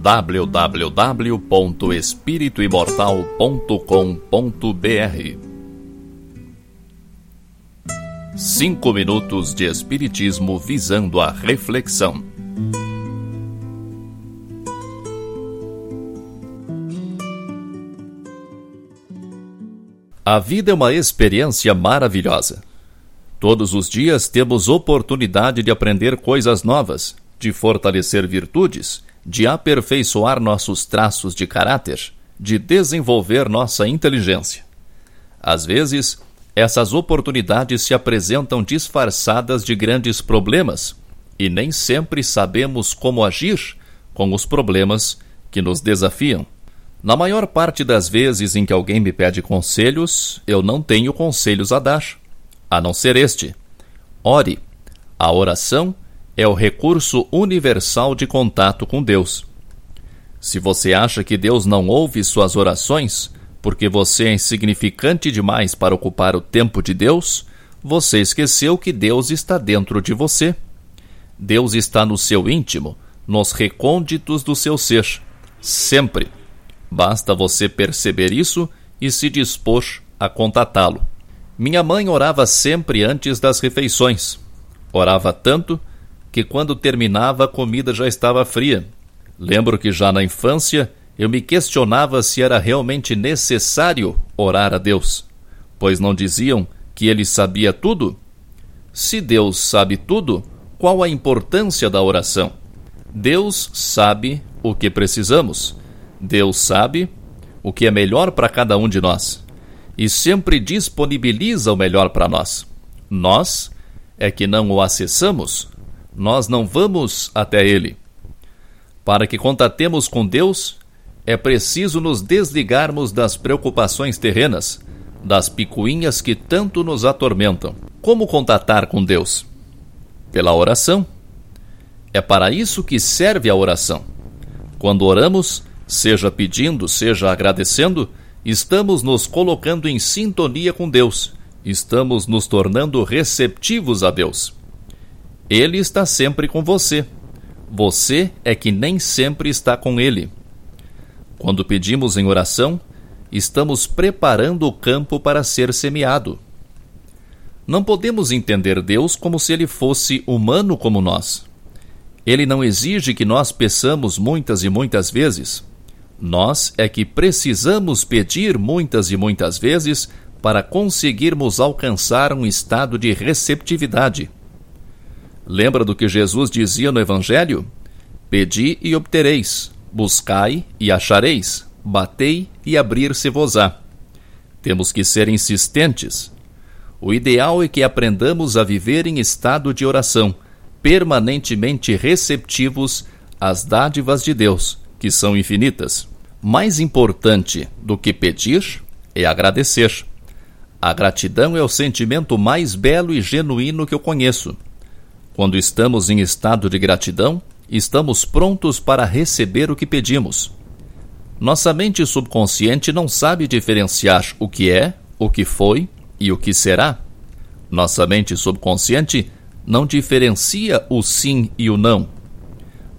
www.espirituimortal.com.br Cinco minutos de Espiritismo visando a reflexão. A vida é uma experiência maravilhosa. Todos os dias temos oportunidade de aprender coisas novas, de fortalecer virtudes, de aperfeiçoar nossos traços de caráter, de desenvolver nossa inteligência. Às vezes, essas oportunidades se apresentam disfarçadas de grandes problemas e nem sempre sabemos como agir com os problemas que nos desafiam. Na maior parte das vezes em que alguém me pede conselhos, eu não tenho conselhos a dar, a não ser este: ore. A oração é o recurso universal de contato com Deus. Se você acha que Deus não ouve suas orações, porque você é insignificante demais para ocupar o tempo de Deus, você esqueceu que Deus está dentro de você. Deus está no seu íntimo, nos recônditos do seu ser, sempre. Basta você perceber isso e se dispor a contatá-lo. Minha mãe orava sempre antes das refeições. Orava tanto que quando terminava a comida já estava fria. Lembro que já na infância eu me questionava se era realmente necessário orar a Deus, pois não diziam que ele sabia tudo? Se Deus sabe tudo, qual a importância da oração? Deus sabe o que precisamos. Deus sabe o que é melhor para cada um de nós e sempre disponibiliza o melhor para nós. Nós é que não o acessamos, nós não vamos até ele. Para que contatemos com Deus, é preciso nos desligarmos das preocupações terrenas, das picuinhas que tanto nos atormentam. Como contatar com Deus? Pela oração. É para isso que serve a oração. Quando oramos, seja pedindo, seja agradecendo, estamos nos colocando em sintonia com Deus, estamos nos tornando receptivos a Deus. Ele está sempre com você. Você é que nem sempre está com ele. Quando pedimos em oração, estamos preparando o campo para ser semeado. Não podemos entender Deus como se ele fosse humano como nós. Ele não exige que nós peçamos muitas e muitas vezes. Nós é que precisamos pedir muitas e muitas vezes para conseguirmos alcançar um estado de receptividade. Lembra do que Jesus dizia no Evangelho? Pedi e obtereis, buscai e achareis, batei e abrir-se-vos-á. Temos que ser insistentes. O ideal é que aprendamos a viver em estado de oração, permanentemente receptivos às dádivas de Deus, que são infinitas. Mais importante do que pedir é agradecer. A gratidão é o sentimento mais belo e genuíno que eu conheço. Quando estamos em estado de gratidão, estamos prontos para receber o que pedimos. Nossa mente subconsciente não sabe diferenciar o que é, o que foi e o que será. Nossa mente subconsciente não diferencia o sim e o não.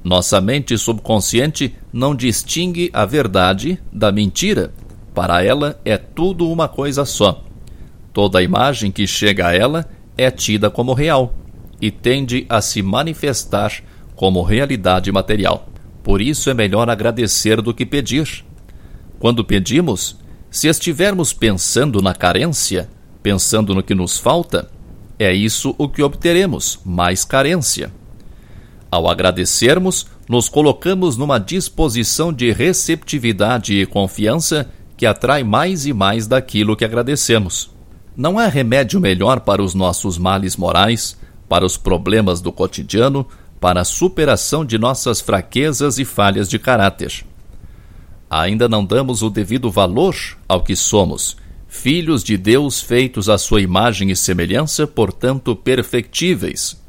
Nossa mente subconsciente não distingue a verdade da mentira. Para ela é tudo uma coisa só. Toda imagem que chega a ela é tida como real e tende a se manifestar como realidade material. Por isso é melhor agradecer do que pedir. Quando pedimos, se estivermos pensando na carência, pensando no que nos falta, é isso o que obteremos, mais carência. Ao agradecermos, nos colocamos numa disposição de receptividade e confiança que atrai mais e mais daquilo que agradecemos. Não há remédio melhor para os nossos males morais para os problemas do cotidiano, para a superação de nossas fraquezas e falhas de caráter. Ainda não damos o devido valor ao que somos, filhos de Deus feitos à sua imagem e semelhança, portanto perfectíveis.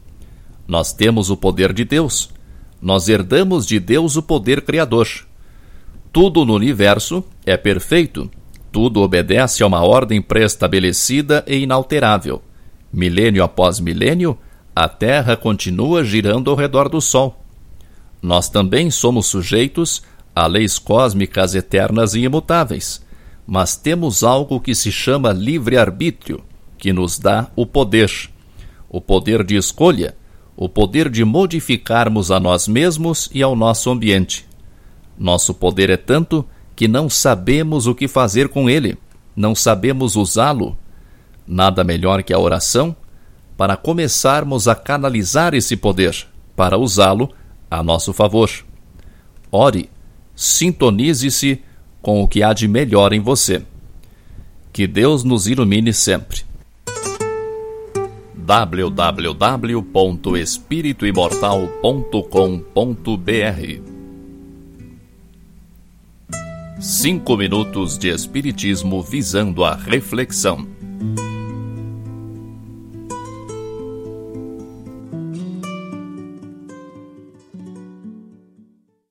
Nós temos o poder de Deus. Nós herdamos de Deus o poder criador. Tudo no universo é perfeito. Tudo obedece a uma ordem pré-estabelecida e inalterável. Milênio após milênio, a Terra continua girando ao redor do Sol. Nós também somos sujeitos a leis cósmicas eternas e imutáveis, mas temos algo que se chama livre-arbítrio, que nos dá o poder, o poder de escolha, o poder de modificarmos a nós mesmos e ao nosso ambiente. Nosso poder é tanto que não sabemos o que fazer com ele, não sabemos usá-lo. Nada melhor que a oração para começarmos a canalizar esse poder, para usá-lo a nosso favor. Ore, sintonize-se com o que há de melhor em você. Que Deus nos ilumine sempre. www.espirituimortal.com.br Cinco minutos de Espiritismo visando a reflexão.